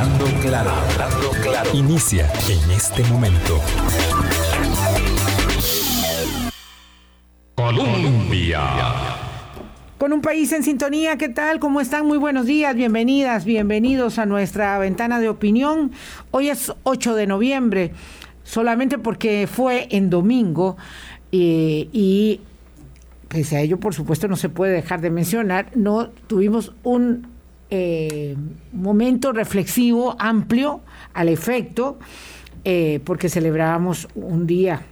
Hablando claro, hablando claro. Inicia en este momento. Colombia. Con un país en sintonía, ¿qué tal? ¿Cómo están? Muy buenos días, bienvenidas, bienvenidos a nuestra ventana de opinión. Hoy es 8 de noviembre, solamente porque fue en domingo eh, y pese a ello, por supuesto, no se puede dejar de mencionar, no tuvimos un eh, momento reflexivo amplio al efecto, eh, porque celebrábamos un día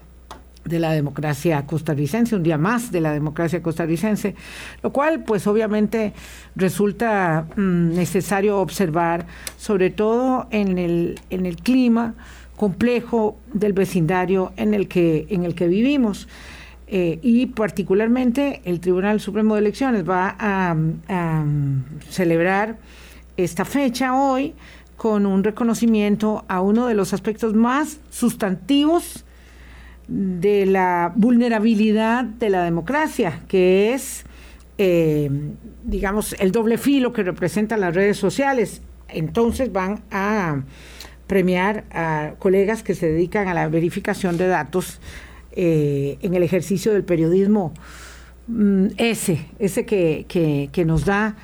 de la democracia costarricense, un día más de la democracia costarricense, lo cual pues obviamente resulta mm, necesario observar, sobre todo en el, en el clima complejo del vecindario en el que, en el que vivimos. Eh, y particularmente el Tribunal Supremo de Elecciones va a, celebrar esta fecha hoy con un reconocimiento a uno de los aspectos más sustantivos de la vulnerabilidad de la democracia, que es, eh, digamos, el doble filo que representan las redes sociales. Entonces van a premiar a colegas que se dedican a la verificación de datos eh, en el ejercicio del periodismo mm, ese, ese que, que, que, nos da,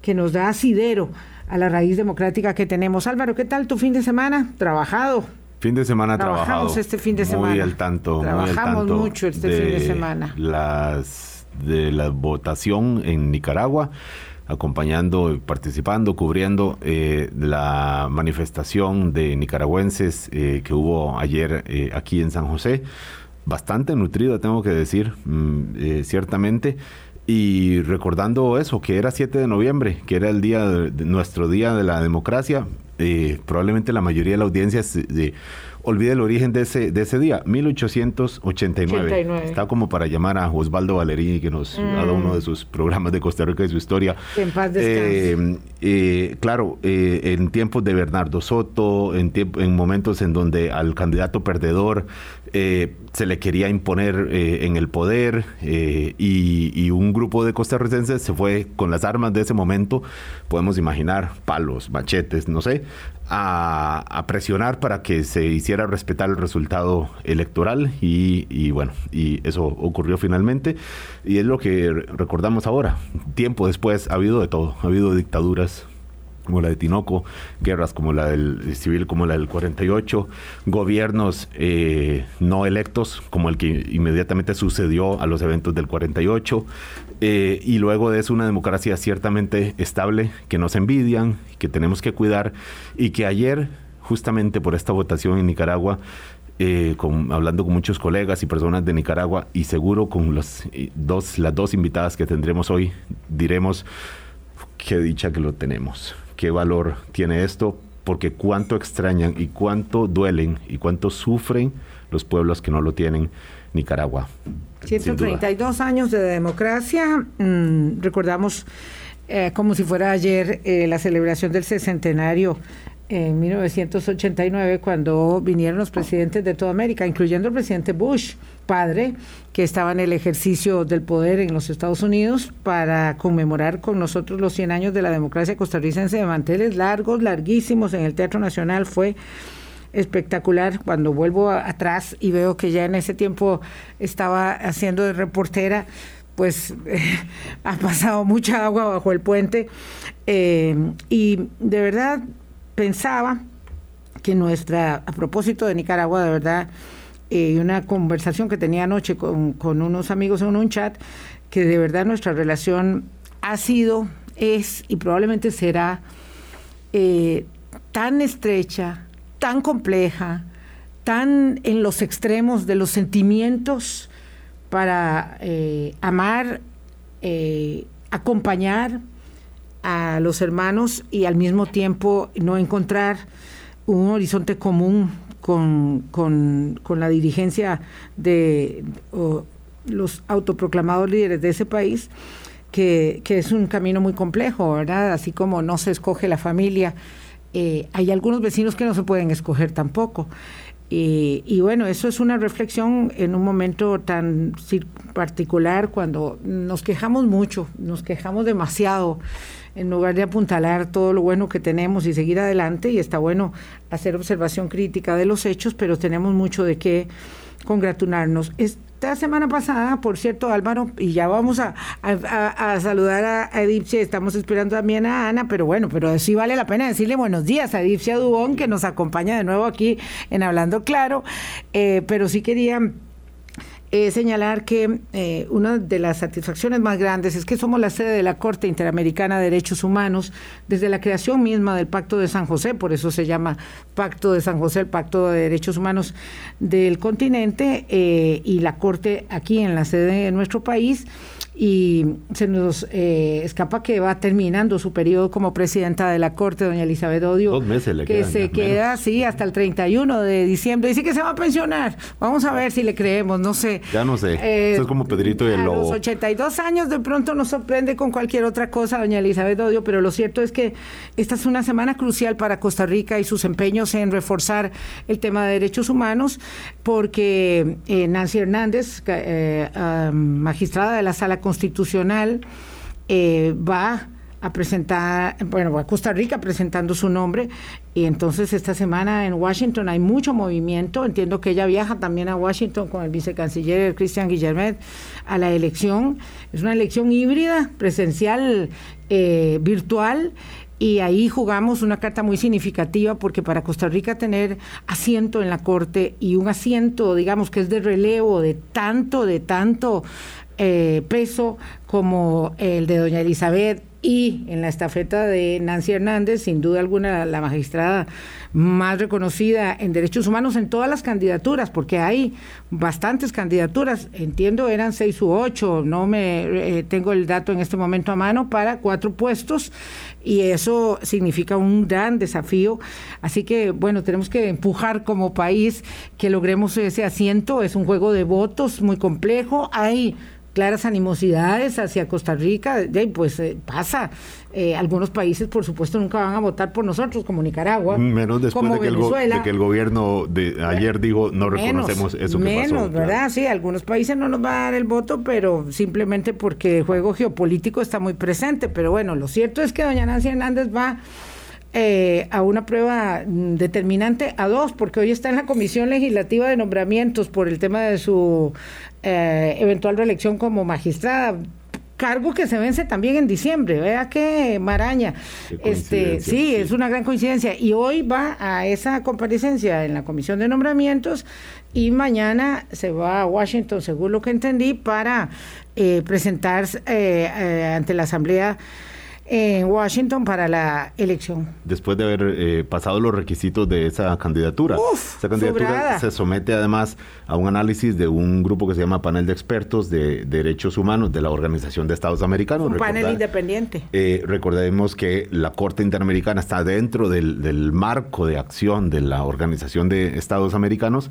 que nos da asidero a la raíz democrática que tenemos. Álvaro, ¿qué tal tu fin de semana? Trabajado. Fin de semana Trabajamos trabajado. este fin de semana. Muy al tanto. Trabajamos muy al tanto mucho este fin de semana. Las, de la votación en Nicaragua, acompañando, participando, cubriendo eh, la manifestación de nicaragüenses eh, que hubo ayer eh, aquí en San José. Bastante nutrida, tengo que decir, mm, eh, ciertamente. Y recordando eso, que era 7 de noviembre, que era el día de, de nuestro día de la democracia, eh, probablemente la mayoría de la audiencia se, de, olvide el origen de ese, de ese día, 1889. 89. Está como para llamar a Osvaldo Valerini, que nos Mm. ha dado uno de sus programas de Costa Rica y su historia. En paz. Eh, eh, claro, en tiempos de Bernardo Soto, en, en momentos en donde al candidato perdedor eh, se le quería imponer eh, en el poder eh, y, un grupo de costarricenses se fue con las armas de ese momento, podemos imaginar, palos, machetes, no sé, a, presionar para que se hiciera respetar el resultado electoral y, y bueno, y eso ocurrió finalmente y es lo que re- recordamos ahora. Tiempo después ha habido de todo, ha habido dictaduras como la de Tinoco, guerras como la del civil, como la del 48, gobiernos eh, no electos, como el que inmediatamente sucedió a los eventos del 48, eh, y luego de eso una democracia ciertamente estable, que nos envidian, que tenemos que cuidar, y que ayer, justamente por esta votación en Nicaragua, eh, hablando con muchos colegas y personas de Nicaragua, y seguro con los, eh, dos, las dos invitadas que tendremos hoy, diremos qué dicha que lo tenemos, qué valor tiene esto, porque cuánto extrañan y cuánto duelen y cuánto sufren los pueblos que no lo tienen Nicaragua. sin duda. 132 años de democracia. mm, recordamos eh, como si fuera ayer eh, la celebración del sescentenario en 1989 cuando vinieron los presidentes de toda América, incluyendo el presidente Bush, padre, que estaba en el ejercicio del poder en los Estados Unidos para conmemorar con nosotros los 100 años de la democracia costarricense de manteles largos, larguísimos en el Teatro Nacional. Fue espectacular cuando vuelvo atrás y veo que ya en ese tiempo estaba haciendo de reportera pues ha pasado mucha agua bajo el puente eh, y de verdad pensaba que nuestra, a propósito de Nicaragua, de verdad, eh, una conversación que tenía anoche con, unos amigos en un chat, que de verdad nuestra relación ha sido, es y probablemente será eh, tan estrecha, tan compleja, tan en los extremos de los sentimientos para eh, amar, eh, acompañar a los hermanos y al mismo tiempo no encontrar un horizonte común con, con, con la dirigencia de los autoproclamados líderes de ese país, que, que, es un camino muy complejo, ¿verdad? Así como no se escoge la familia, eh, hay algunos vecinos que no se pueden escoger tampoco. Y, bueno, eso es una reflexión en un momento tan particular cuando nos quejamos mucho, nos quejamos demasiado en lugar de apuntalar todo lo bueno que tenemos y seguir adelante, y está bueno hacer observación crítica de los hechos, pero tenemos mucho de qué congratularnos. Esta semana pasada, por cierto, Álvaro, y ya vamos a, saludar a, a estamos esperando también a Ana, pero bueno, pero sí vale la pena decirle buenos días a Edipcia Dubón, que nos acompaña de nuevo aquí en Hablando Claro, eh, pero sí quería eh, señalar que eh, una de las satisfacciones más grandes es que somos la sede de la Corte Interamericana de Derechos Humanos desde la creación misma del Pacto de San José, por eso se llama Pacto de San José, el Pacto de Derechos Humanos del continente, eh, y la Corte aquí en la sede de nuestro país y se nos eh, escapa que va terminando su periodo como presidenta de la Corte, doña Elizabeth Odio. Dos meses le Que se queda así hasta el 31 de diciembre. Dice que se va a pensionar. Vamos a ver si le creemos, no sé. Ya no sé. Eh, Eso es como Pedrito y el Lobo. A los 82 años de pronto nos sorprende con cualquier otra cosa, doña Elizabeth Odio, pero lo cierto es que esta es una semana crucial para Costa Rica y sus empeños en reforzar el tema de derechos humanos, porque eh, Nancy Hernández, magistrada de la Sala Constitucional eh, va a presentar, bueno, va a Costa Rica presentando su nombre y entonces esta semana en Washington hay mucho movimiento, entiendo que ella viaja también a Washington con el vicecanciller Cristian Guillermet a la elección, es una elección híbrida, presencial, eh, virtual y ahí jugamos una carta muy significativa porque para Costa Rica tener asiento en la Corte y un asiento, digamos, que es de relevo de tanto, de tanto eh, peso como el de doña Elizabeth y en la estafeta de Nancy Hernández, sin duda alguna la magistrada más reconocida en derechos humanos en todas las candidaturas, porque hay bastantes candidaturas, entiendo eran seis u ocho, no me eh, tengo el dato en este momento a mano para cuatro puestos y eso significa un gran desafío, así que bueno, tenemos que empujar como país que logremos ese asiento, es un juego de votos muy complejo, hay claras animosidades hacia Costa Rica, pues eh, pasa. Eh, algunos países, por supuesto, nunca van a votar por nosotros, como Nicaragua. Menos después de, que el gobierno de ayer dijo no reconocemos eso que menos, ¿verdad? Sí, algunos países no nos van a dar el voto, pero simplemente porque el juego geopolítico está muy presente. Pero bueno, lo cierto es que doña Nancy Hernández va eh, a una prueba determinante a dos, porque hoy está en la Comisión Legislativa de Nombramientos por el tema de su eh, eventual reelección como magistrada cargo que se vence también en diciembre, vea qué maraña. este, sí, es una gran coincidencia. Y hoy va a esa comparecencia en la Comisión de Nombramientos y mañana se va a Washington, según lo que entendí, para eh, presentarse ante la Asamblea en Washington para la elección. Después de haber eh, pasado los requisitos de esa candidatura. esa candidatura se somete además a un análisis de un grupo que se llama Panel de Expertos de Derechos Humanos de la Organización de Estados Americanos. Un panel independiente. Eh, recordemos que la Corte Interamericana está dentro del, del marco de acción de la Organización de Estados Americanos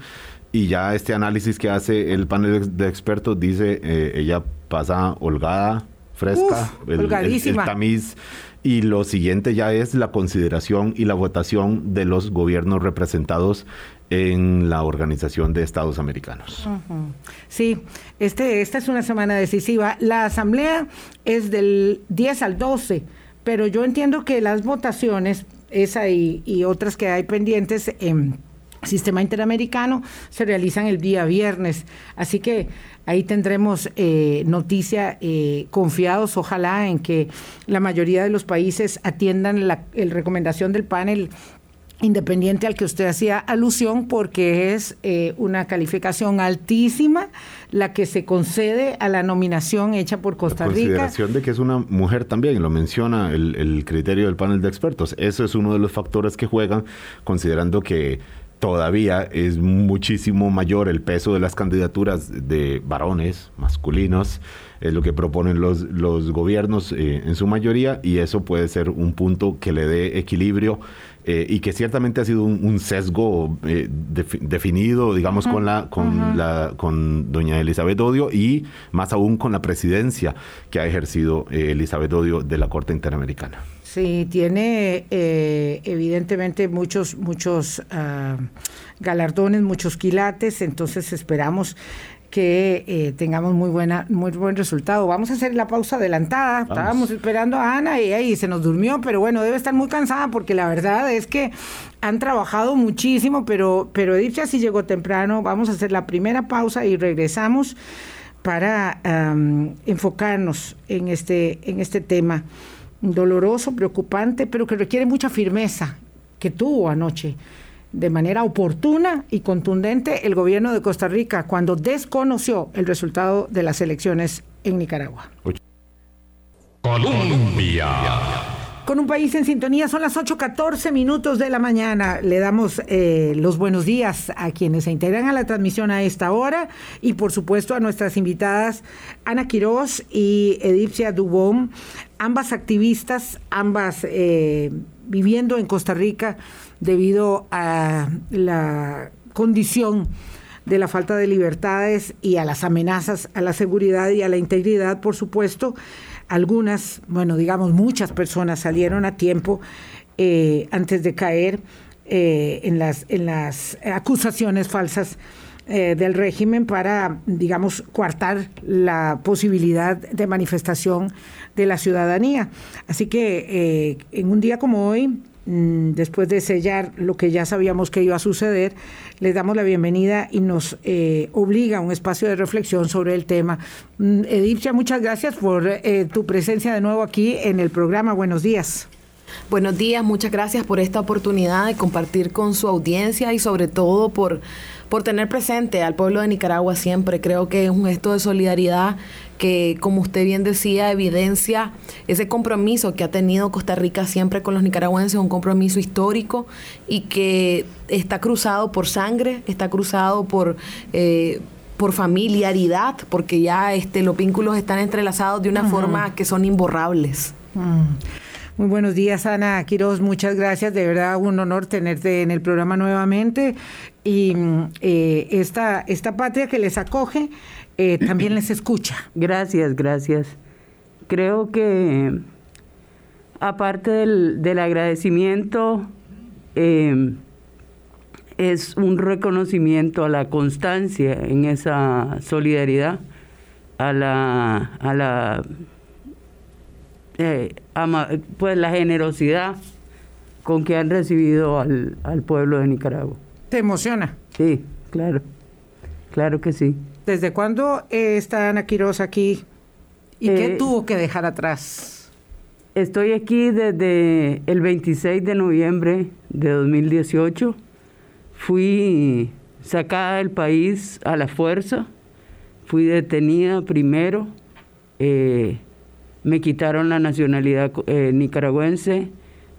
y ya este análisis que hace el panel de expertos dice, eh, ella pasa holgada, fresca, el, tamiz. Y lo siguiente ya es la consideración y la votación de los gobiernos representados en la Organización de Estados Americanos. Sí, este, esta es una semana decisiva. La asamblea es del 10 al 12, pero yo entiendo que las votaciones, esa y, y otras que hay pendientes en sistema interamericano se realizan el día viernes. Así que ahí tendremos eh, noticia eh, confiados, ojalá, en que la mayoría de los países atiendan la recomendación del panel independiente al que usted hacía alusión, porque es eh, una calificación altísima la que se concede a la nominación hecha por Costa Rica. Consideración de que es una mujer también, lo menciona el, el criterio del panel de expertos. Eso es uno de los factores que juegan, considerando que todavía es muchísimo mayor el peso de las candidaturas de varones masculinos, es lo que proponen los, los gobiernos eh, en su mayoría, y eso puede ser un punto que le dé equilibrio eh, y que ciertamente ha sido un, sesgo eh, definido, digamos, con la con la con doña Elizabeth Odio y más aún con la presidencia que ha ejercido Elizabeth Odio de la Corte Interamericana. Sí, tiene eh, evidentemente muchos, muchos ah, galardones, muchos quilates, entonces esperamos que eh, tengamos muy buena, muy buen resultado. Vamos a hacer la pausa adelantada. Estábamos esperando a Ana y ahí se nos durmió, pero bueno, debe estar muy cansada porque la verdad es que han trabajado muchísimo, pero, pero Edith sí llegó temprano. Vamos a hacer la primera pausa y regresamos para enfocarnos en este, en este tema doloroso, preocupante, pero que requiere mucha firmeza que tuvo anoche de manera oportuna y contundente el gobierno de Costa Rica cuando desconoció el resultado de las elecciones en Nicaragua. Colombia. Con un país en sintonía, son las 8.14 minutos de la mañana. Le damos eh, los buenos días a quienes se integran a la transmisión a esta hora y por supuesto a nuestras invitadas Ana Quiroz y Edipcia Dubón, ambas activistas, ambas eh, viviendo en Costa Rica debido a la condición de la falta de libertades y a las amenazas a la seguridad y a la integridad, por supuesto. Algunas, bueno, digamos muchas personas salieron a tiempo eh, antes de caer eh, en, las, en las acusaciones falsas eh, del régimen para, digamos, coartar la posibilidad de manifestación de la ciudadanía. Así que en un día como hoy, después de sellar lo que ya sabíamos que iba a suceder, les damos la bienvenida y nos eh, obliga a un espacio de reflexión sobre el tema. Mm, Edipcia, muchas gracias por eh, tu presencia de nuevo aquí en el programa. Buenos días. Buenos días, muchas gracias por esta oportunidad de compartir con su audiencia y sobre todo por, por tener presente al pueblo de Nicaragua siempre. Creo que es un gesto de solidaridad que, como usted bien decía, evidencia ese compromiso que ha tenido Costa Rica siempre con los nicaragüenses, un compromiso histórico y que está cruzado por sangre, está cruzado por... Eh, por familiaridad, porque ya este, los vínculos están entrelazados de una forma que son imborrables. Mm. Muy buenos días, Ana Quiroz. Muchas gracias. De verdad, un honor tenerte en el programa nuevamente. Y eh, esta, esta patria que les acoge eh, también les escucha. Gracias, gracias. Creo que aparte del, agradecimiento, em, es un reconocimiento a la constancia en esa solidaridad, a la, a la eh, pues la generosidad con que han recibido al, al pueblo de Nicaragua. ¿Te emociona? Sí, claro, claro que sí. ¿Desde cuándo está Ana Quiroz aquí y qué eh, tuvo que dejar atrás? Estoy aquí desde el 26 de noviembre de 2018. Fui sacada del país a la fuerza, fui detenida primero, eh, me quitaron la nacionalidad eh, nicaragüense,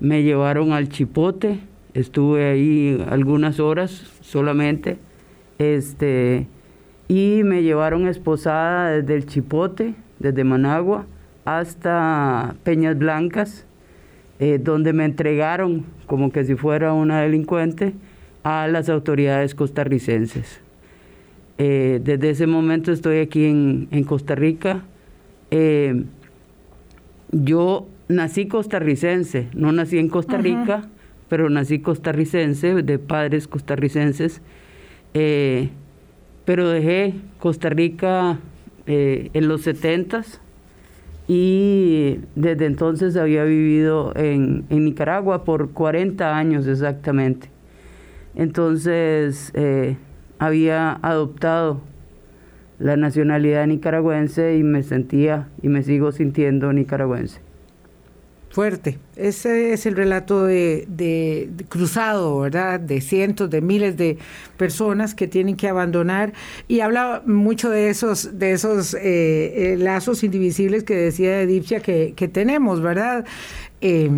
me llevaron al Chipote, estuve ahí algunas horas solamente, este, y me llevaron esposada desde el Chipote, desde Managua, hasta Peñas Blancas, eh, donde me entregaron como que si fuera una delincuente a las autoridades costarricenses. Eh, desde ese momento estoy aquí en, Costa Rica. Yo nací costarricense, no nací en Costa Rica, pero nací costarricense, de padres costarricenses pero dejé Costa Rica eh, en los 70 y desde entonces había vivido en, Nicaragua por 40 años exactamente. Entonces eh, había adoptado la nacionalidad nicaragüense y me sentía y me sigo sintiendo nicaragüense fuerte. Ese es el relato de, cruzado, ¿verdad? De cientos, de miles de personas que tienen que abandonar. Y habla mucho de esos, de esos eh, eh, lazos indivisibles que decía Edipcia que, que tenemos, ¿verdad? Eh,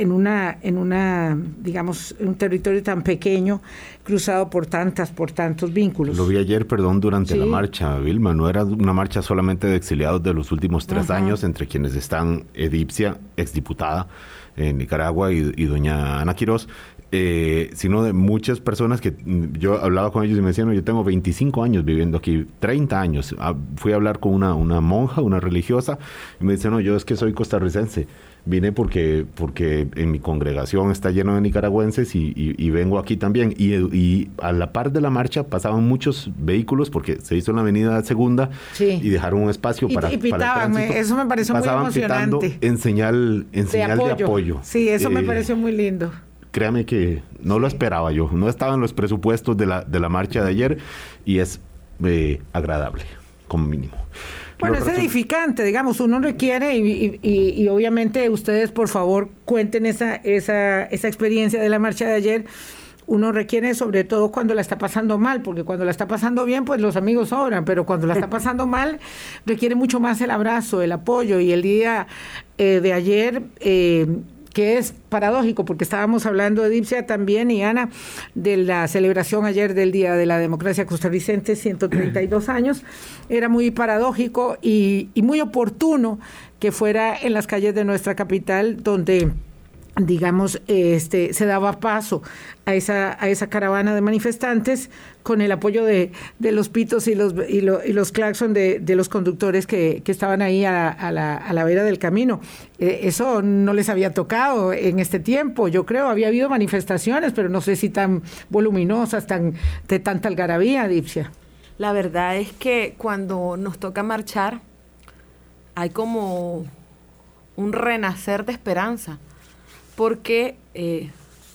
en una, en una, digamos, un territorio tan pequeño, cruzado por tantas, por tantos vínculos. Lo vi ayer, perdón, durante la marcha, Vilma. No era una marcha solamente de exiliados de los últimos tres años, entre quienes están Edipcia, exdiputada, en Nicaragua y, doña Ana Quiroz, eh, sino de muchas personas que mm, yo hablaba con ellos y me decían, yo tengo 25 años viviendo aquí, 30 años. Ah, fui a hablar con una, una monja, una religiosa, y me dice, no, yo es que soy costarricense vine porque, porque en mi congregación está lleno de nicaragüenses y, vengo aquí también. Y, a la par de la marcha pasaban muchos vehículos porque se hizo en la avenida segunda y dejaron un espacio para, y pitaban, eso me pareció muy emocionante. en señal, en de señal apoyo. de apoyo. Sí, eso me eh, pareció muy lindo. Créame que no lo esperaba yo, no estaba en los presupuestos de la, de la marcha de ayer y es eh, agradable, como mínimo. Bueno, es edificante, digamos, uno requiere y, y, obviamente ustedes por favor cuenten esa, esa, esa experiencia de la marcha de ayer uno requiere sobre todo cuando la está pasando mal, porque cuando la está pasando bien, pues los amigos sobran, pero cuando la está pasando mal, requiere mucho más el abrazo, el apoyo. Y el día eh, de ayer, eh, que es paradójico, porque estábamos hablando, de Dipsia también y Ana, de la celebración ayer del Día de la Democracia Costarricense, 132 años, era muy paradójico y, y muy oportuno que fuera en las calles de nuestra capital, donde digamos, este, se daba paso a esa, a esa caravana de manifestantes con el apoyo de, de los pitos y los, y, y los claxon de, de, los conductores que, que estaban ahí a, a, la, a, la, vera del camino. Eh, eso no les había tocado en este tiempo, yo creo. Había habido manifestaciones, pero no sé si tan voluminosas, tan, de tanta algarabía, Dipsia. La verdad es que cuando nos toca marchar, hay como un renacer de esperanza porque eh,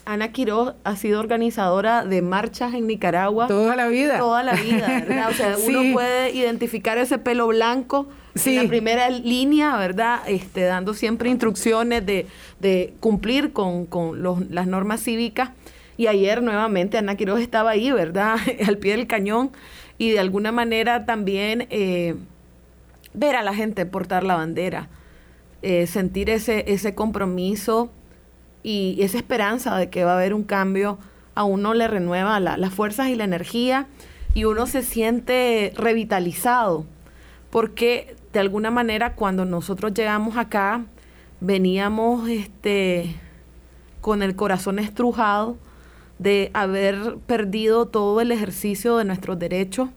Ana Quiroz ha sido organizadora de marchas en Nicaragua. Toda la vida. Toda la vida, ¿verdad? O sea, uno puede identificar ese pelo blanco en la primera línea, ¿verdad? Este, dando siempre instrucciones de, de cumplir con, con los, las normas cívicas. Y ayer nuevamente Ana Quiroz estaba ahí, ¿verdad? Al pie del cañón. Y de alguna manera también eh, ver a la gente portar la bandera, eh, sentir ese, ese compromiso y esa esperanza de que va a haber un cambio a uno le renueva las fuerzas y la energía y uno se siente revitalizado porque de alguna manera cuando nosotros llegamos acá veníamos este con el corazón estrujado de haber perdido todo el ejercicio de nuestros derechos,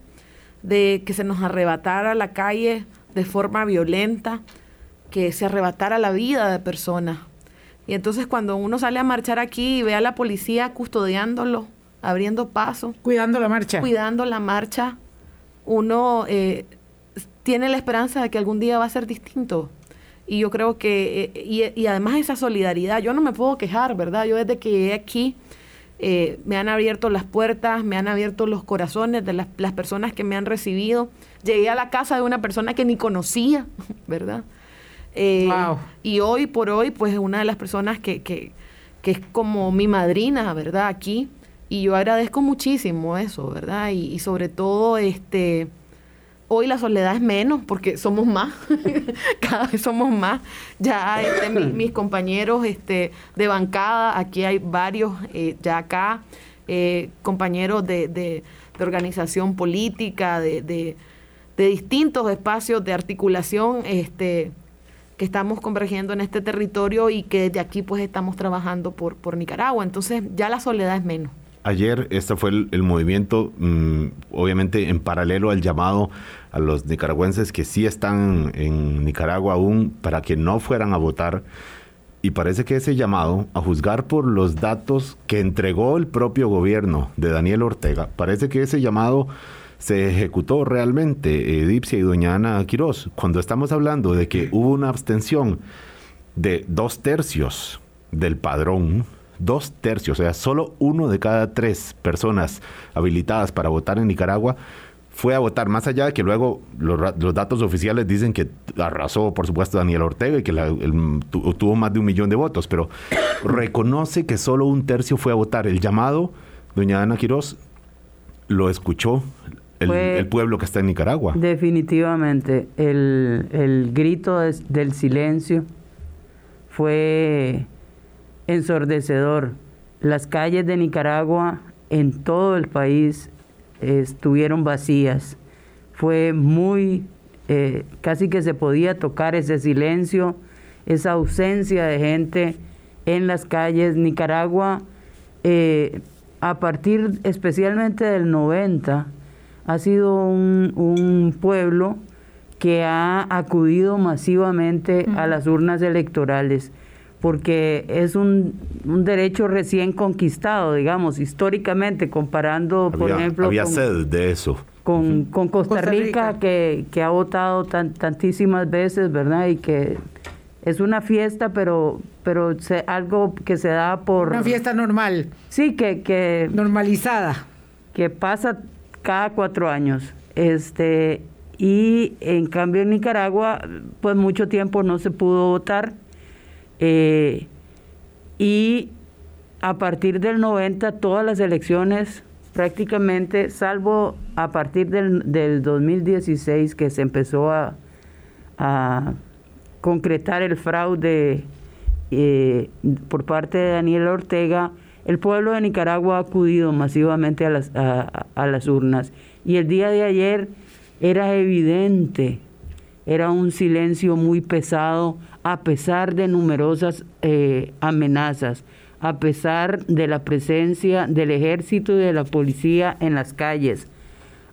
de que se nos arrebatara la calle de forma violenta, que se arrebatara la vida de personas. Y entonces cuando uno sale a marchar aquí y ve a la policía custodiándolo, abriendo paso. Cuidando la marcha. Cuidando la marcha, uno eh, tiene la esperanza de que algún día va a ser distinto. Y yo creo que, eh, y, además esa solidaridad, yo no me puedo quejar, ¿verdad? Yo desde que llegué aquí, eh, me han abierto las puertas, me han abierto los corazones de las, las, personas que me han recibido. Llegué a la casa de una persona que ni conocía, ¿verdad? Eh, y hoy por hoy, pues es una de las personas que, que, que, es como mi madrina, ¿verdad? Aquí. Y yo agradezco muchísimo eso, ¿verdad? Y, sobre todo, este, hoy la soledad es menos porque somos más, cada vez somos más. Ya este, mis compañeros este, de bancada, aquí hay varios eh, ya acá, eh, compañeros de, de, de, organización política, de, de, de distintos espacios de articulación, este, que estamos convergiendo en este territorio y que desde aquí pues estamos trabajando por, por Nicaragua. Entonces ya la soledad es menos. Ayer este fue el, movimiento, mm, obviamente en paralelo al llamado a los nicaragüenses que sí están en Nicaragua aún para que no fueran a votar. Y parece que ese llamado, a juzgar por los datos que entregó el propio gobierno de Daniel Ortega, parece que ese llamado se ejecutó realmente Edipcia y doña Ana Quirós. Cuando estamos hablando de que hubo una abstención de dos tercios del padrón, dos tercios, o sea, solo uno de cada tres personas habilitadas para votar en Nicaragua fue a votar, más allá de que luego los, datos oficiales dicen que arrasó, por supuesto, Daniel Ortega y que tuvo más de un millón de votos, pero reconoce que solo un tercio fue a votar. El llamado, doña Ana Quirós, lo escuchó, el, pueblo que está en Nicaragua. Definitivamente, el, el grito del silencio fue ensordecedor. Las calles de Nicaragua en todo el país estuvieron vacías. Fue muy, eh, casi que se podía tocar ese silencio, esa ausencia de gente en las calles. Nicaragua, eh, a partir especialmente del 90, ha sido un, pueblo que ha acudido masivamente a las urnas electorales porque es un, derecho recién conquistado, digamos, históricamente, comparando, por ejemplo... Había sed de eso. Con, Costa, Rica, Que, ha votado tantísimas veces, ¿verdad? Y que es una fiesta, pero, pero algo que se da por... Una fiesta normal. Sí, que... que Normalizada. Que pasa cada cuatro años. Este, y en cambio en Nicaragua, pues mucho tiempo no se pudo votar eh, y a partir del 90, todas las elecciones prácticamente, salvo a partir del, del 2016 que se empezó a, concretar el fraude eh, por parte de Daniel Ortega, el pueblo de Nicaragua ha acudido masivamente a las, a las urnas. Y el día de ayer era evidente, era un silencio muy pesado a pesar de numerosas eh, amenazas, a pesar de la presencia del ejército y de la policía en las calles,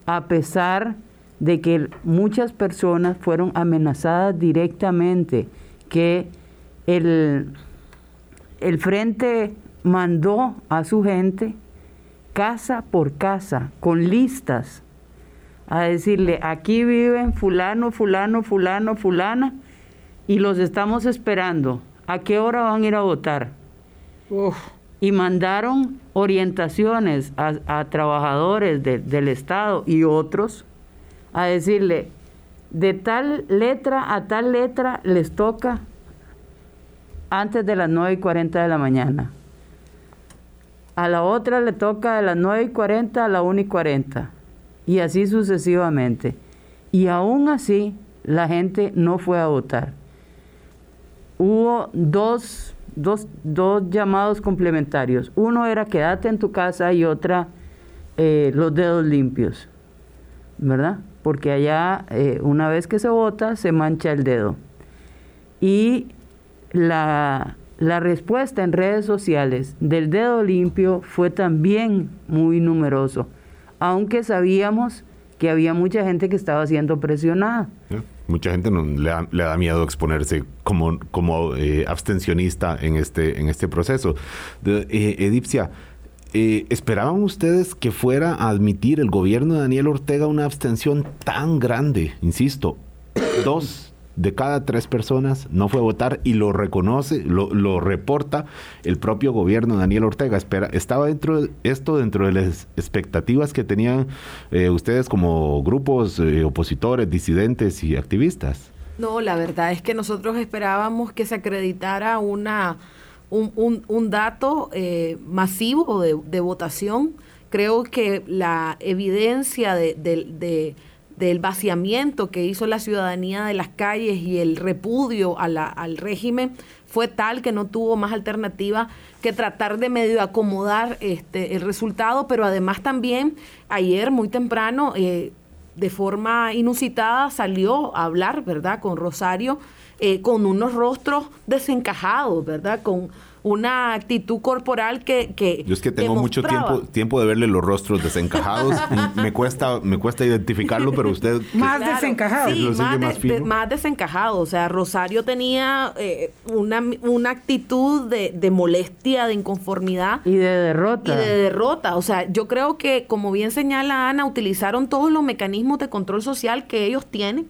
a pesar de que muchas personas fueron amenazadas directamente, que el, el frente mandó a su gente casa por casa, con listas, a decirle, aquí viven fulano, fulano, fulano, fulana, y los estamos esperando. ¿A qué hora van a ir a votar? Y mandaron orientaciones a, trabajadores del Estado y otros a decirle, de tal letra a tal letra les toca antes de las 9 y 40 de la mañana. A la otra le toca de las 9 y 40 a la 1 y 40. Y así sucesivamente. Y aún así la gente no fue a votar hubo dos, dos, llamados complementarios. Uno era quédate en tu casa y otra eh, los dedos limpios, ¿verdad? Porque allá eh, una vez que se vota se mancha el dedo. Y la, la respuesta en redes sociales del dedo limpio fue también muy numeroso, aunque sabíamos que había mucha gente que estaba siendo presionada. Mucha gente no, le, da, miedo exponerse como, como eh, abstencionista en este, en este proceso. De, eh, Edipcia, eh, ¿esperaban ustedes que fuera a admitir el gobierno de Daniel Ortega una abstención tan grande? Insisto, dos de cada tres personas no fue a votar y lo reconoce, lo, reporta el propio gobierno Daniel Ortega. Espera, ¿Estaba dentro de esto dentro de las expectativas que tenían eh, ustedes como grupos eh, opositores, disidentes y activistas? No, la verdad es que nosotros esperábamos que se acreditara una, un, dato eh, masivo de, votación. Creo que la evidencia de del vaciamiento que hizo la ciudadanía de las calles y el repudio al régimen fue tal que no tuvo más alternativa que tratar de medio acomodar este, el resultado, pero además también ayer muy temprano, eh, de forma inusitada, salió a hablar, ¿verdad?, con Rosario, eh, con unos rostros desencajados, ¿verdad?, con una actitud corporal que... que Yo es que tengo mucho tiempo, tiempo de verle los rostros desencajados. me, cuesta, me cuesta identificarlo, pero usted... más desencajado. Sí, más, desencajado. O sea, Rosario tenía eh, una, una actitud de, de, molestia, de inconformidad. Y de derrota. Y de derrota. O sea, yo creo que, como bien señala Ana, utilizaron todos los mecanismos de control social que ellos tienen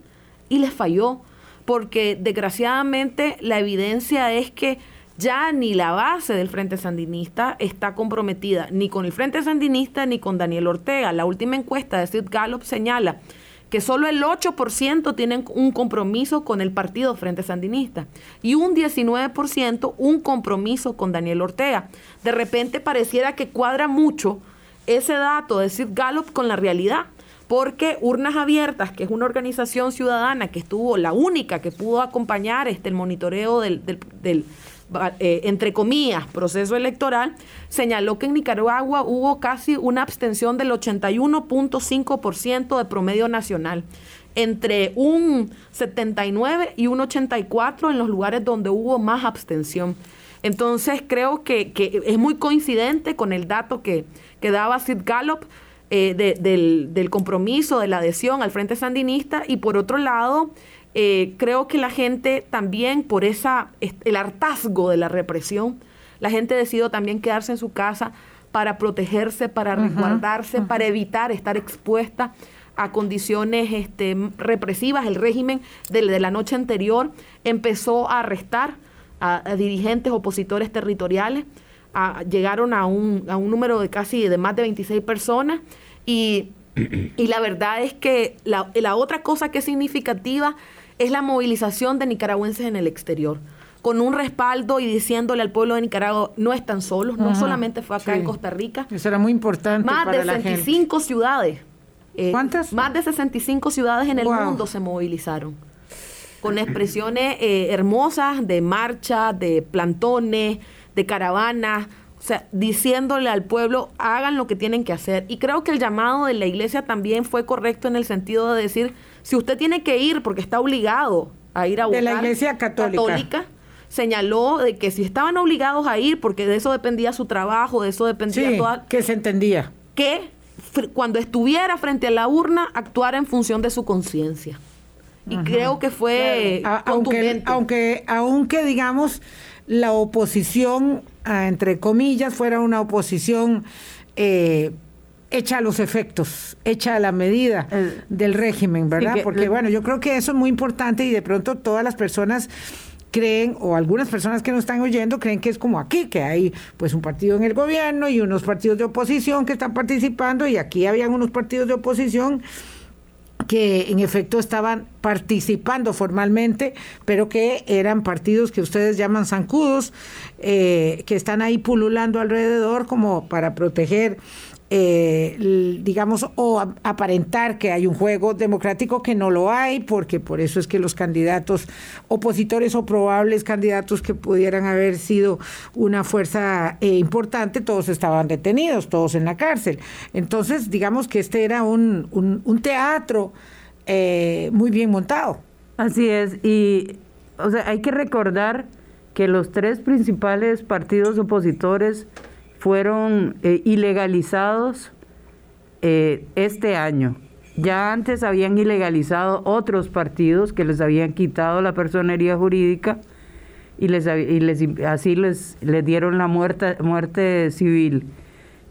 y les falló. Porque desgraciadamente la evidencia es que ya ni la base del Frente Sandinista está comprometida ni con el Frente Sandinista ni con Daniel Ortega. La última encuesta de Sid Gallup señala que solo el 8% tienen un compromiso con el partido Frente Sandinista y un 19% un compromiso con Daniel Ortega. De repente pareciera que cuadra mucho ese dato de Sid Gallup con la realidad porque Urnas Abiertas, que es una organización ciudadana que estuvo la única que pudo acompañar este, el monitoreo del, del eh, entre comillas, proceso electoral, señaló que en Nicaragua hubo casi una abstención del 81.5% de promedio nacional, entre un 79 y un 84 en los lugares donde hubo más abstención. Entonces creo que, que es muy coincidente con el dato que, que daba Sid Gallup eh, del, del, compromiso, de la adhesión al Frente Sandinista y por otro lado, eh, creo que la gente también por esa, el hartazgo de la represión, la gente decidió también quedarse en su casa para protegerse, para resguardarse, para evitar estar expuesta a condiciones este, represivas. El régimen de, de, la noche anterior empezó a arrestar a, dirigentes opositores territoriales, llegaron a un, a un número de casi de más de 26 personas y, y la verdad es que la, la otra cosa que es significativa es la movilización de nicaragüenses en el exterior con un respaldo y diciéndole al pueblo de Nicaragua no están solos, no solamente fue acá en Costa Rica. Eso era muy importante. Más de 65 ciudades. Eh, ¿Cuántas? Más de 65 ciudades en el mundo se movilizaron. Con expresiones eh, hermosas de marcha, de plantones, de caravanas, o sea, diciéndole al pueblo, hagan lo que tienen que hacer. Y creo que el llamado de la iglesia también fue correcto en el sentido de decir, si usted tiene que ir porque está obligado a ir a votar. De la iglesia católica señaló de que si estaban obligados a ir, porque de eso dependía su trabajo, de eso dependía toda... que se entendía. Que cuando estuviera frente a la urna, actuara en función de su conciencia. Y creo que fue aunque, aunque, aunque, digamos, la oposición, ah, entre comillas, fuera una oposición eh, hecha a los efectos, hecha a la medida del régimen, ¿verdad? Porque, bueno, yo creo que eso es muy importante y de pronto todas las personas creen, o algunas personas que nos están oyendo creen que es como aquí, que hay pues un partido en el gobierno y unos partidos de oposición que están participando y aquí habían unos partidos de oposición que en efecto estaban participando formalmente, pero que eran partidos que ustedes llaman zancudos, eh, que están ahí pululando alrededor como para proteger eh, digamos, o aparentar que hay un juego democrático que no lo hay, porque por eso es que los candidatos opositores o probables candidatos que pudieran haber sido una fuerza eh, importante, todos estaban detenidos, todos en la cárcel. Entonces, digamos que este era un, un, teatro eh, muy bien montado. Así es, y o sea, hay que recordar que los tres principales partidos opositores fueron eh, ilegalizados eh, este año. Ya antes habían ilegalizado otros partidos que les habían quitado la personería jurídica y, les, así les, les dieron la muerte, muerte civil.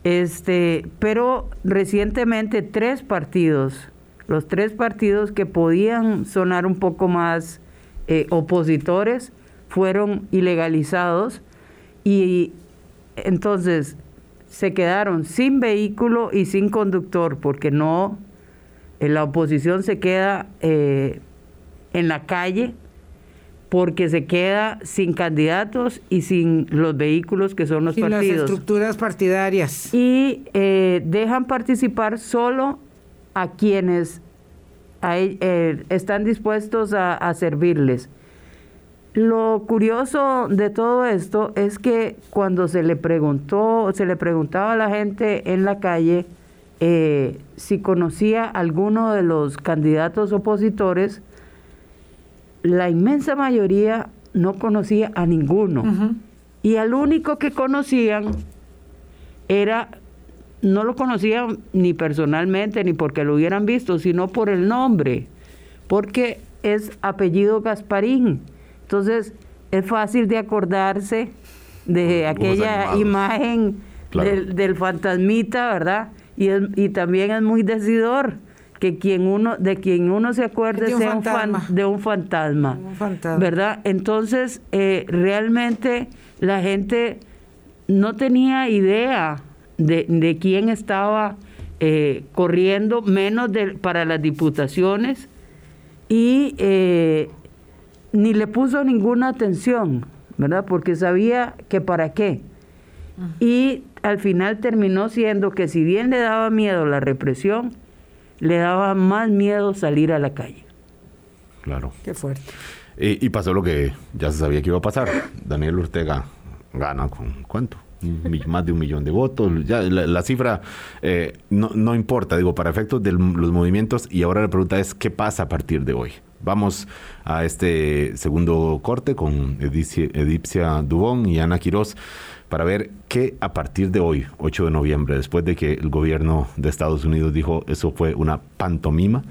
Este, pero recientemente tres partidos, los tres partidos que podían sonar un poco más eh, opositores, fueron ilegalizados y entonces, se quedaron sin vehículo y sin conductor, porque no, en la oposición se queda eh, en la calle, porque se queda sin candidatos y sin los vehículos que son los partidos. Sin las estructuras partidarias. Y eh, dejan participar solo a quienes eh, están dispuestos a servirles. Lo curioso de todo esto es que cuando se le preguntó, se le preguntaba a la gente en la calle eh, si conocía alguno de los candidatos opositores, la inmensa mayoría no conocía a ninguno. Y al único que conocían era, no lo conocían ni personalmente ni porque lo hubieran visto, sino por el nombre, porque es apellido Gasparín entonces, es fácil de acordarse de aquella imagen del, fantasmita, ¿verdad? Y, y también es muy decidor que quien uno de quien uno se acuerde sea un de un fantasma, ¿verdad? Entonces, eh, realmente la gente no tenía idea de, quién estaba eh, corriendo, menos de, para las diputaciones, y eh, ni le puso ninguna atención, ¿verdad? Porque sabía que para qué. Y al final terminó siendo que si bien le daba miedo la represión, le daba más miedo salir a la calle. Claro. Qué fuerte. Y, pasó lo que ya se sabía que iba a pasar. Daniel Ortega gana con cuánto? Más de un millón de votos. Ya la, cifra eh, no, no, importa, digo, para efectos de los movimientos. Y ahora la pregunta es, ¿qué pasa a partir de hoy? Vamos a este segundo corte con Edipcia Dubón y Ana Quiroz para ver qué a partir de hoy, 8 de noviembre, después de que el gobierno de Estados Unidos dijo eso fue una pantomima,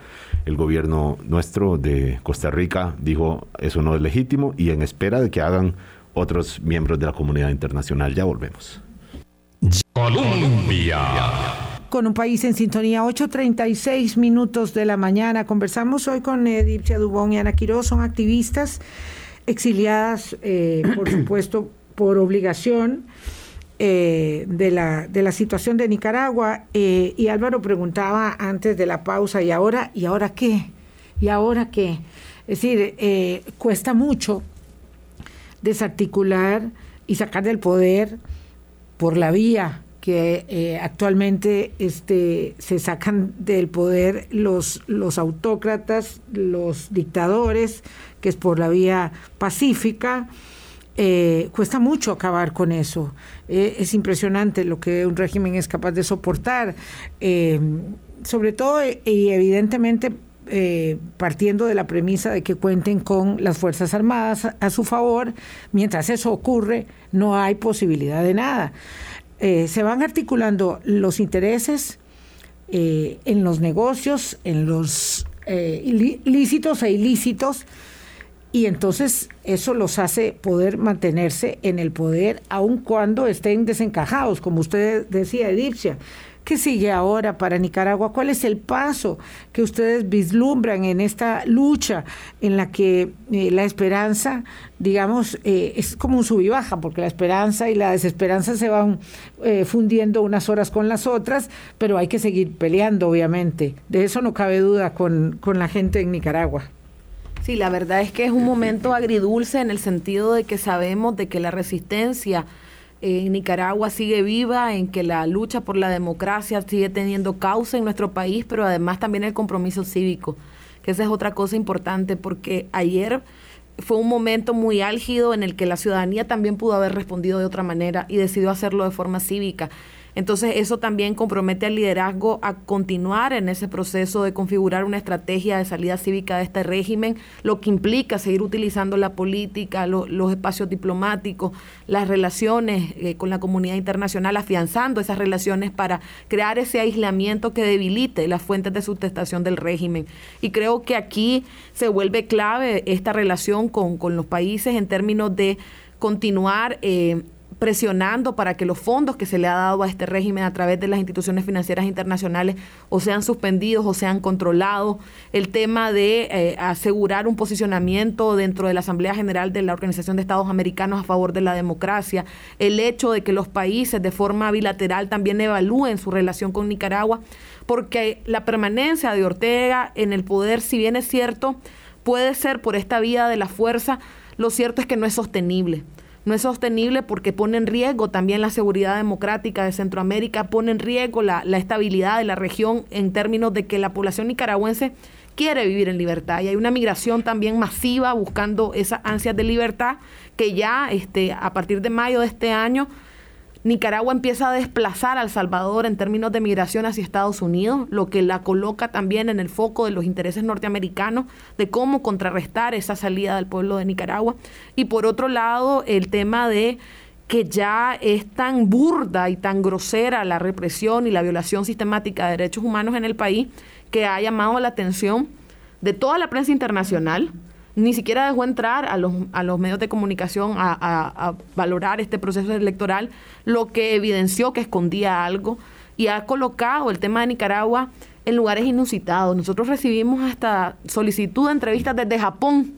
el gobierno nuestro de Costa Rica dijo eso no es legítimo y en espera de que hagan otros miembros de la comunidad internacional. Ya volvemos. Colombia. Con un país en sintonía, 8.36 minutos de la mañana. Conversamos hoy con Edipcia Dubón y Ana Quiroz, son activistas exiliadas, eh, por supuesto, por obligación eh, de, la, de la situación de Nicaragua. Eh, y Álvaro preguntaba antes de la pausa, ¿y ahora, ¿y ahora qué? ¿Y ahora qué? Es decir, cuesta mucho desarticular y sacar del poder por la vía que eh, actualmente este, se sacan del poder los, los autócratas, los dictadores, que es por la vía pacífica. Eh, cuesta mucho acabar con eso. Eh, es impresionante lo que un régimen es capaz de soportar, sobre todo y evidentemente eh, partiendo de la premisa de que cuenten con las Fuerzas Armadas a, su favor, mientras eso ocurre, no hay posibilidad de nada. Eh, se van articulando los intereses eh, en los negocios, en los lícitos e ilícitos, y entonces eso los hace poder mantenerse en el poder aun cuando estén desencajados, como usted decía, Edipcia. ¿Qué sigue ahora para Nicaragua? ¿Cuál es el paso que ustedes vislumbran en esta lucha en la que eh, la esperanza, digamos, eh, es como un sub y baja, porque la esperanza y la desesperanza se van eh, fundiendo unas horas con las otras, pero hay que seguir peleando, obviamente. De eso no cabe duda con, con la gente en Nicaragua. Sí, la verdad es que es un momento agridulce en el sentido de que sabemos de que la resistencia en Nicaragua sigue viva, en que la lucha por la democracia sigue teniendo causa en nuestro país, pero además también el compromiso cívico, que esa es otra cosa importante, porque ayer fue un momento muy álgido en el que la ciudadanía también pudo haber respondido de otra manera y decidió hacerlo de forma cívica. Entonces eso también compromete al liderazgo a continuar en ese proceso de configurar una estrategia de salida cívica de este régimen, lo que implica seguir utilizando la política, los espacios diplomáticos, las relaciones eh, con la comunidad internacional, afianzando esas relaciones para crear ese aislamiento que debilite las fuentes de sustentación del régimen. Y creo que aquí se vuelve clave esta relación con, con los países en términos de continuar eh, presionando para que los fondos que se le ha dado a este régimen a través de las instituciones financieras internacionales o sean suspendidos o sean controlados, el tema de eh, asegurar un posicionamiento dentro de la Asamblea General de la Organización de Estados Americanos a favor de la democracia, el hecho de que los países de forma bilateral también evalúen su relación con Nicaragua, porque la permanencia de Ortega en el poder, si bien es cierto, puede ser por esta vía de la fuerza, lo cierto es que no es sostenible no es sostenible porque pone en riesgo también la seguridad democrática de Centroamérica, pone en riesgo la, estabilidad de la región en términos de que la población nicaragüense quiere vivir en libertad. Y hay una migración también masiva buscando esas ansias de libertad que ya este, a partir de mayo de este año Nicaragua empieza a desplazar a El Salvador en términos de migración hacia Estados Unidos, lo que la coloca también en el foco de los intereses norteamericanos de cómo contrarrestar esa salida del pueblo de Nicaragua. Y por otro lado, el tema de que ya es tan burda y tan grosera la represión y la violación sistemática de derechos humanos en el país que ha llamado la atención de toda la prensa internacional, ni siquiera dejó entrar a los, a los medios de comunicación a, valorar este proceso electoral, lo que evidenció que escondía algo y ha colocado el tema de Nicaragua en lugares inusitados. Nosotros recibimos hasta solicitud de entrevistas desde Japón.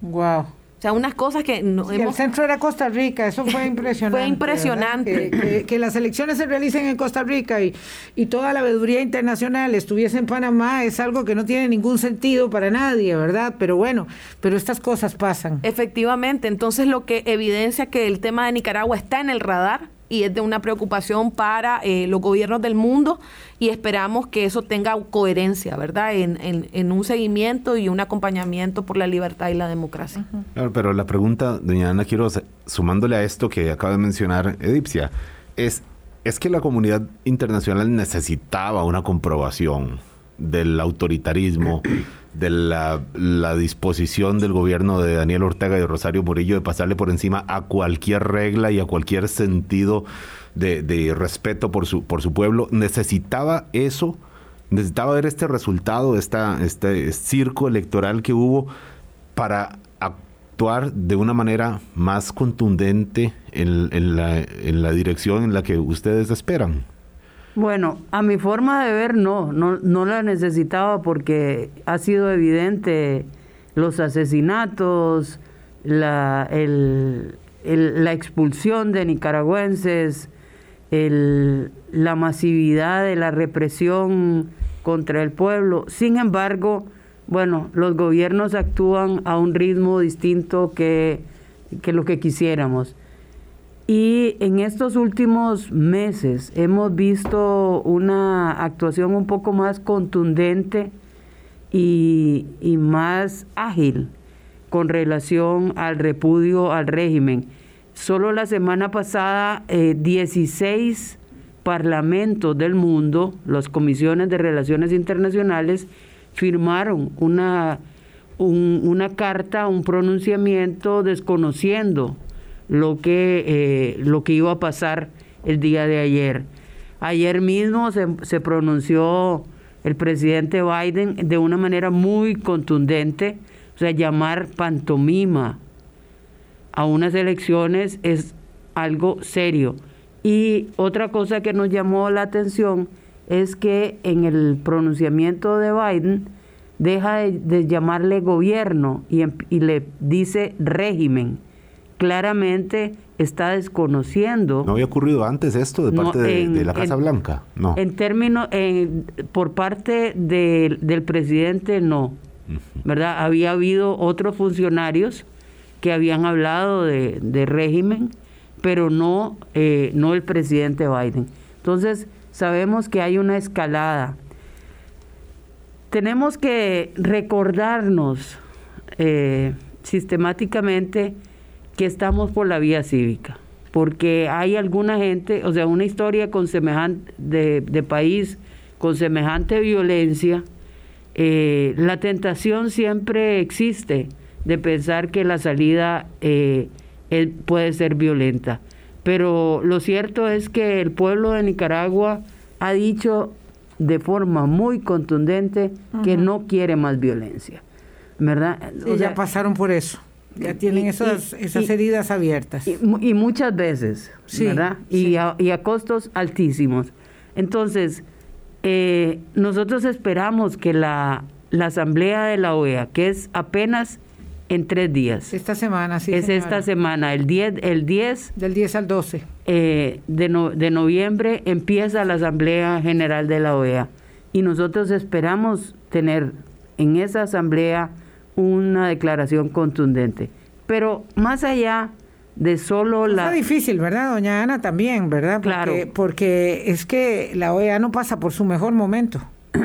Wow. O sea, unas cosas que no El centro era Costa Rica, eso fue impresionante. fue impresionante. Que, las elecciones se realicen en Costa Rica y, y toda la veeduría internacional estuviese en Panamá es algo que no tiene ningún sentido para nadie, ¿verdad? Pero bueno, pero estas cosas pasan. Efectivamente, entonces lo que evidencia que el tema de Nicaragua está en el radar y es de una preocupación para eh, los gobiernos del mundo y esperamos que eso tenga coherencia, ¿verdad? En, en, un seguimiento y un acompañamiento por la libertad y la democracia. pero la pregunta, doña Ana, quiero, sumándole a esto que acaba de mencionar Edipcia, es, es que la comunidad internacional necesitaba una comprobación del autoritarismo, de la, disposición del gobierno de Daniel Ortega y de Rosario Murillo de pasarle por encima a cualquier regla y a cualquier sentido de, respeto por su, por su pueblo. Necesitaba eso, necesitaba ver este resultado, esta, este circo electoral que hubo para actuar de una manera más contundente en, la, en la dirección en la que ustedes esperan. Bueno, a mi forma de ver no, no, no la necesitaba porque ha sido evidente los asesinatos, la, la expulsión de nicaragüenses, la masividad de la represión contra el pueblo. Sin embargo, bueno, los gobiernos actúan a un ritmo distinto que, que lo que quisiéramos. Y en estos últimos meses hemos visto una actuación un poco más contundente y, más ágil con relación al repudio al régimen. Solo la semana pasada, 16 eh, parlamentos del mundo, las comisiones de relaciones internacionales, firmaron una, una carta, un pronunciamiento desconociendo lo que, eh, lo que iba a pasar el día de ayer. Ayer mismo se, se pronunció el presidente Biden de una manera muy contundente, o sea, llamar pantomima a unas elecciones es algo serio. Y otra cosa que nos llamó la atención es que en el pronunciamiento de Biden deja de, llamarle gobierno y, y le dice régimen claramente está desconociendo. ¿No había ocurrido antes esto de parte de, la Casa Blanca? No. En términos, por parte del presidente, no. ¿Verdad? Había habido otros funcionarios que habían hablado de, régimen, pero no, eh, no el presidente Biden. Entonces, sabemos que hay una escalada. Tenemos que recordarnos eh, sistemáticamente que estamos por la vía cívica, porque hay alguna gente, o sea, una historia con semejante de, país con semejante violencia, eh, la tentación siempre existe de pensar que la salida eh, puede ser violenta. Pero lo cierto es que el pueblo de Nicaragua ha dicho de forma muy contundente que no quiere más violencia. ¿Verdad? ya pasaron por eso. Ya tienen esas, esas heridas abiertas. Y, muchas veces, ¿verdad? Y, a, y, a, costos altísimos. Entonces, eh, nosotros esperamos que la, la Asamblea de la OEA, que es apenas en tres días. Esta semana, sí. Es esta semana, el 10, el 10 del 10 al 12 eh, de, de noviembre empieza la Asamblea General de la OEA y nosotros esperamos tener en esa asamblea una declaración contundente. Pero más allá de solo la... Está difícil, ¿verdad, doña Ana? También, ¿verdad? Porque, claro. Porque es que la OEA no pasa por su mejor momento.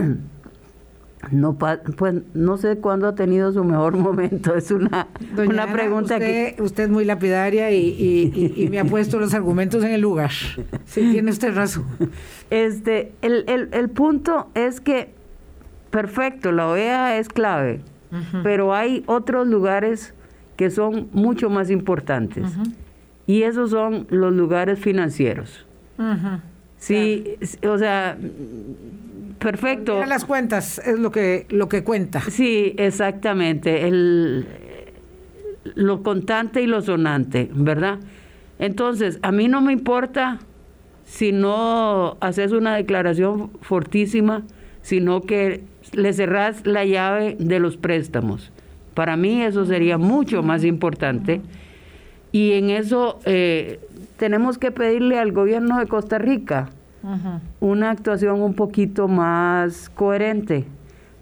No, pues no sé cuándo ha tenido su mejor momento. Es una, una pregunta que. Usted es muy lapidaria y, me ha puesto los argumentos en el lugar. Sí, tiene usted razón. Este, el, el, el punto es que, perfecto, la OEA es clave pero hay otros lugares que son mucho más importantes. Y esos son los lugares financieros. Sí, o sea, perfecto. las cuentas es lo que lo que cuenta. Sí, exactamente. El, lo contante y lo sonante, ¿verdad? Entonces, a mí no me importa si no haces una declaración fortísima, sino que le cerrás la llave de los préstamos. Para mí eso sería mucho más importante. Y en eso eh, tenemos que pedirle al gobierno de Costa Rica una actuación un poquito más coherente,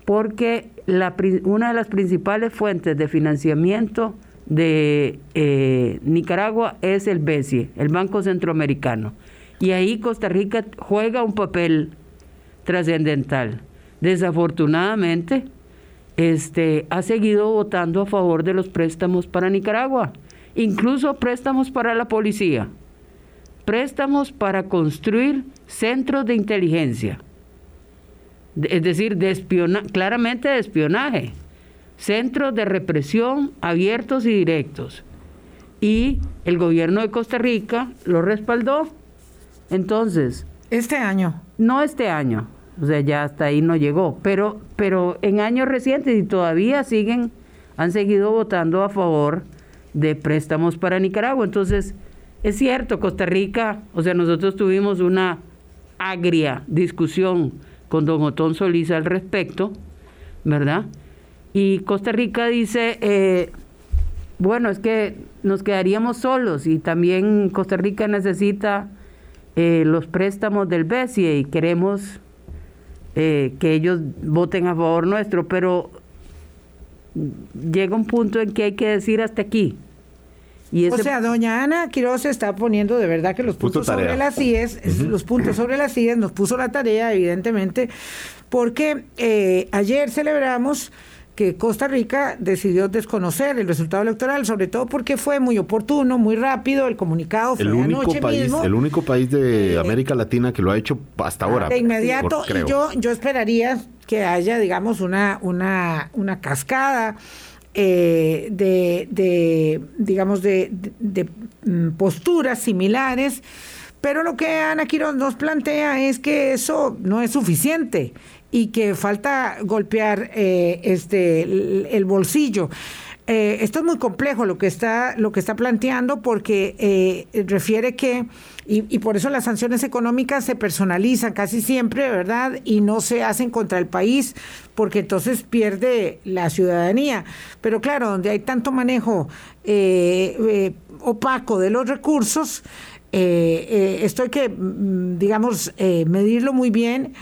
porque la, una de las principales fuentes de financiamiento de eh, Nicaragua es el BESIE, el Banco Centroamericano. Y ahí Costa Rica juega un papel trascendental. Desafortunadamente, este, ha seguido votando a favor de los préstamos para Nicaragua, incluso préstamos para la policía, préstamos para construir centros de inteligencia, es decir, de claramente de espionaje, centros de represión abiertos y directos. Y el gobierno de Costa Rica lo respaldó. Entonces... Este año. No este año, o sea, ya hasta ahí no llegó. Pero, pero en años recientes y todavía siguen, han seguido votando a favor de préstamos para Nicaragua. Entonces, es cierto, Costa Rica, o sea, nosotros tuvimos una agria discusión con don Otón Solís al respecto, ¿verdad? Y Costa Rica dice, eh, bueno, es que nos quedaríamos solos y también Costa Rica necesita eh, los préstamos del BESIE y queremos eh, que ellos voten a favor nuestro, pero llega un punto en que hay que decir hasta aquí. Y O sea, doña Ana Quiroz está poniendo de verdad que los puntos sobre las IES, los puntos sobre las IES, nos puso la tarea, evidentemente, porque eh, ayer celebramos que Costa Rica decidió desconocer el resultado electoral, sobre todo porque fue muy oportuno, muy rápido, el comunicado fue el único anoche país, mismo. El único país de eh, América Latina que lo ha hecho hasta ahora. De inmediato, y yo, yo esperaría que haya, digamos, una, una, una cascada eh, de, de, digamos, de, de, mm, posturas similares, pero lo que Ana Quiroz nos plantea es que eso no es suficiente y que falta golpear eh, este el, bolsillo. Eh, esto es muy complejo lo que está lo que está planteando porque eh, refiere que y, y, por eso las sanciones económicas se personalizan casi siempre, ¿verdad? Y no se hacen contra el país porque entonces pierde la ciudadanía. Pero claro, donde hay tanto manejo opaco de los recursos, esto hay que, mm, digamos, medirlo muy bien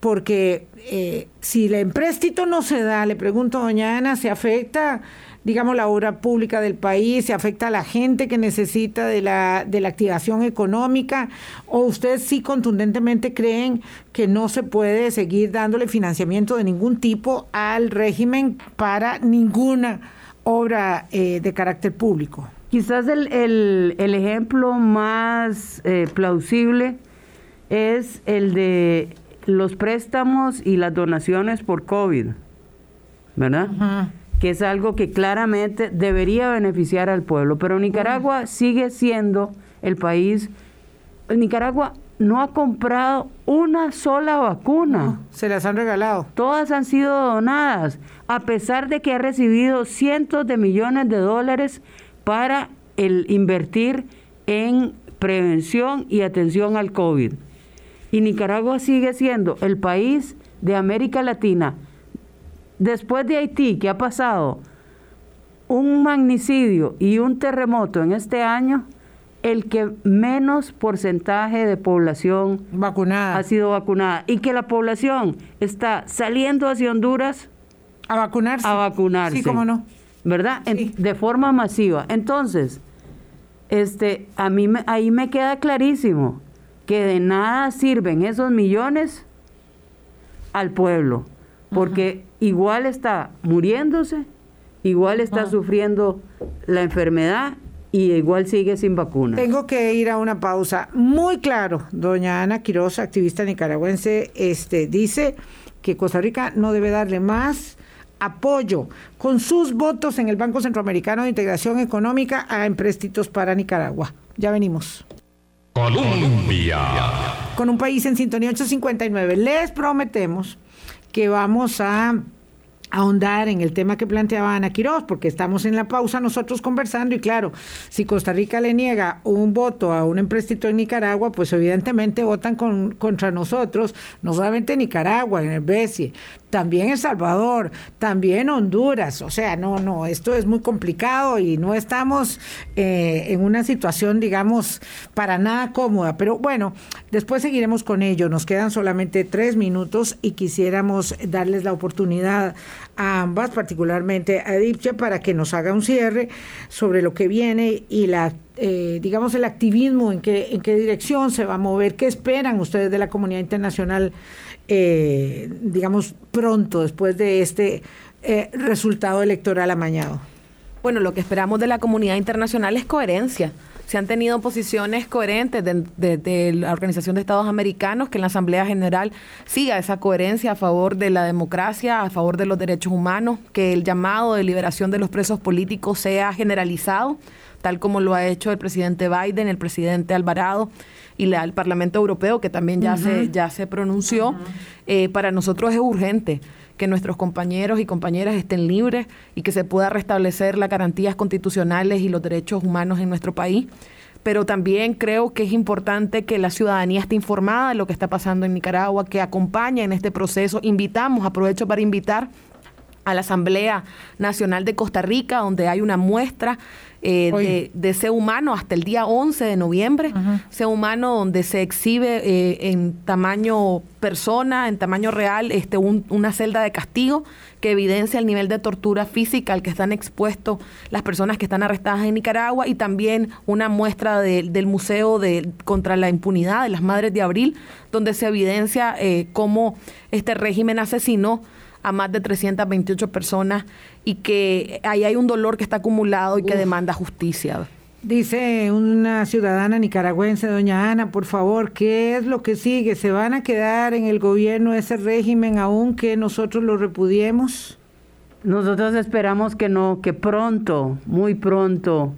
porque eh, si el empréstito no se da, le pregunto, doña Ana, ¿se afecta, digamos, la obra pública del país? ¿Se afecta a la gente que necesita de la, de la activación económica? ¿O ustedes sí contundentemente creen que no se puede seguir dándole financiamiento de ningún tipo al régimen para ninguna obra eh, de carácter público? Quizás el, el, ejemplo más eh, plausible es el de los préstamos y las donaciones por COVID, ¿verdad? Que es algo que claramente debería beneficiar al pueblo, pero Nicaragua sigue siendo el país. Nicaragua no ha comprado una sola vacuna. se las han regalado. Todas han sido donadas, a pesar de que ha recibido cientos de millones de dólares para el invertir en prevención y atención al COVID. Y Nicaragua sigue siendo el país de América Latina, después de Haití, que ha pasado un magnicidio y un terremoto en este año, el que menos porcentaje de población vacunada ha sido vacunada y que la población está saliendo hacia Honduras a vacunarse. A vacunarse. Sí, cómo no. ¿Verdad? de forma masiva. Entonces, este, a mí ahí me queda clarísimo que de nada sirven esos millones al pueblo, porque igual está muriéndose, igual está sufriendo la enfermedad y igual sigue sin vacuna. Tengo que ir a una pausa. Muy claro, doña Ana Quiroz, activista nicaragüense, este, dice que Costa Rica no debe darle más apoyo con sus votos en el Banco Centroamericano de Integración Económica a empréstitos para Nicaragua. Ya venimos. Colombia. Con un país en sintonía 859. Les prometemos que vamos a ahondar en el tema que planteaba Ana Quiroz, porque estamos en la pausa nosotros conversando y claro, si Costa Rica le niega un voto a un empréstito en Nicaragua, pues evidentemente votan con, contra nosotros, no solamente Nicaragua, en el BESIE, también El Salvador, también Honduras, o sea, no, no, esto es muy complicado y no estamos eh, en una situación, digamos, para nada cómoda, pero bueno, después seguiremos con ello, nos quedan solamente tres minutos y quisiéramos darles la oportunidad a ambas, particularmente a Edipche, para que nos haga un cierre sobre lo que viene y la, eh, digamos, el activismo, en qué, en qué dirección se va a mover, qué esperan ustedes de la comunidad internacional, eh, digamos, pronto, después de este eh, resultado electoral amañado. Bueno, lo que esperamos de la comunidad internacional es coherencia se han tenido posiciones coherentes de, la Organización de Estados Americanos, que en la Asamblea General siga esa coherencia a favor de la democracia, a favor de los derechos humanos, que el llamado de liberación de los presos políticos sea generalizado, tal como lo ha hecho el presidente Biden, el presidente Alvarado y el Parlamento Europeo, que también ya, se, ya se pronunció. Eh, para nosotros es urgente que nuestros compañeros y compañeras estén libres y que se pueda restablecer las garantías constitucionales y los derechos humanos en nuestro país. Pero también creo que es importante que la ciudadanía esté informada de lo que está pasando en Nicaragua, que acompañe en este proceso. Invitamos, aprovecho para invitar a la Asamblea Nacional de Costa Rica, donde hay una muestra eh, de, ser humano hasta el día 11 de noviembre, ser humano donde se exhibe eh, en tamaño persona, en tamaño real, este, una celda de castigo que evidencia el nivel de tortura física al que están expuestos las personas que están arrestadas en Nicaragua y también una muestra del Museo de, contra la Impunidad de las Madres de Abril, donde se evidencia eh, cómo este régimen asesinó a más de 328 personas y que ahí hay un dolor que está acumulado y que demanda justicia. Dice una ciudadana nicaragüense, doña Ana, por favor, ¿qué es lo que sigue? ¿Se van a quedar en el gobierno ese régimen aunque nosotros lo repudiemos? Nosotros esperamos que no, que pronto, muy pronto,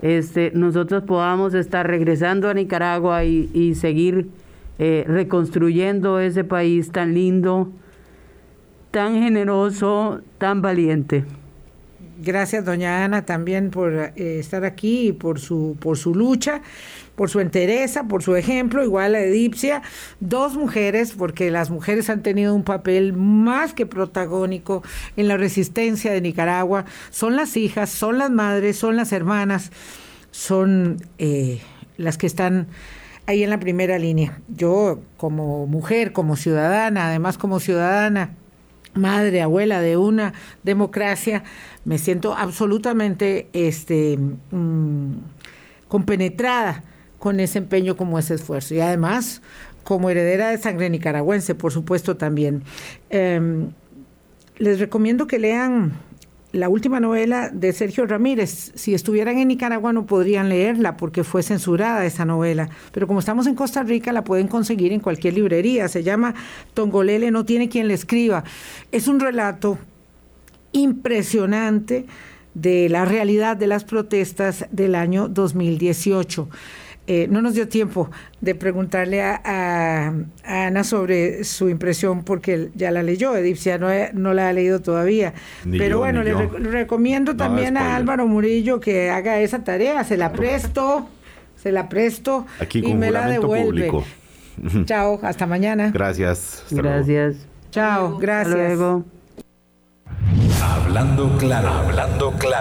este, nosotros podamos estar regresando a Nicaragua y, seguir eh, reconstruyendo ese país tan lindo, tan generoso, tan valiente. Gracias, doña Ana, también por eh, estar aquí y por su, por su lucha, por su entereza, por su ejemplo, igual a Edipcia, dos mujeres, porque las mujeres han tenido un papel más que protagónico en la resistencia de Nicaragua, son las hijas, son las madres, son las hermanas, son eh, las que están ahí en la primera línea. Yo como mujer, como ciudadana, además como ciudadana, madre, abuela de una democracia, me siento absolutamente este, mm, compenetrada con ese empeño como ese esfuerzo. Y además, como heredera de sangre nicaragüense, por supuesto también. Em, les recomiendo que lean la última novela de Sergio Ramírez. Si estuvieran en Nicaragua no podrían leerla porque fue censurada esa novela. Pero como estamos en Costa Rica la pueden conseguir en cualquier librería. Se llama Tongolele, no tiene quien le escriba. Es un relato impresionante de la realidad de las protestas del año 2018. Eh, no nos dio tiempo de preguntarle a, Ana sobre su impresión porque ya la leyó, Edipcia no, no la ha leído todavía. Pero bueno, le, recomiendo también a Álvaro Murillo que haga esa tarea, se la presto, se la presto y me la devuelve. Chao, hasta mañana. Gracias. gracias. Chao, gracias. Hablando claro, hablando claro.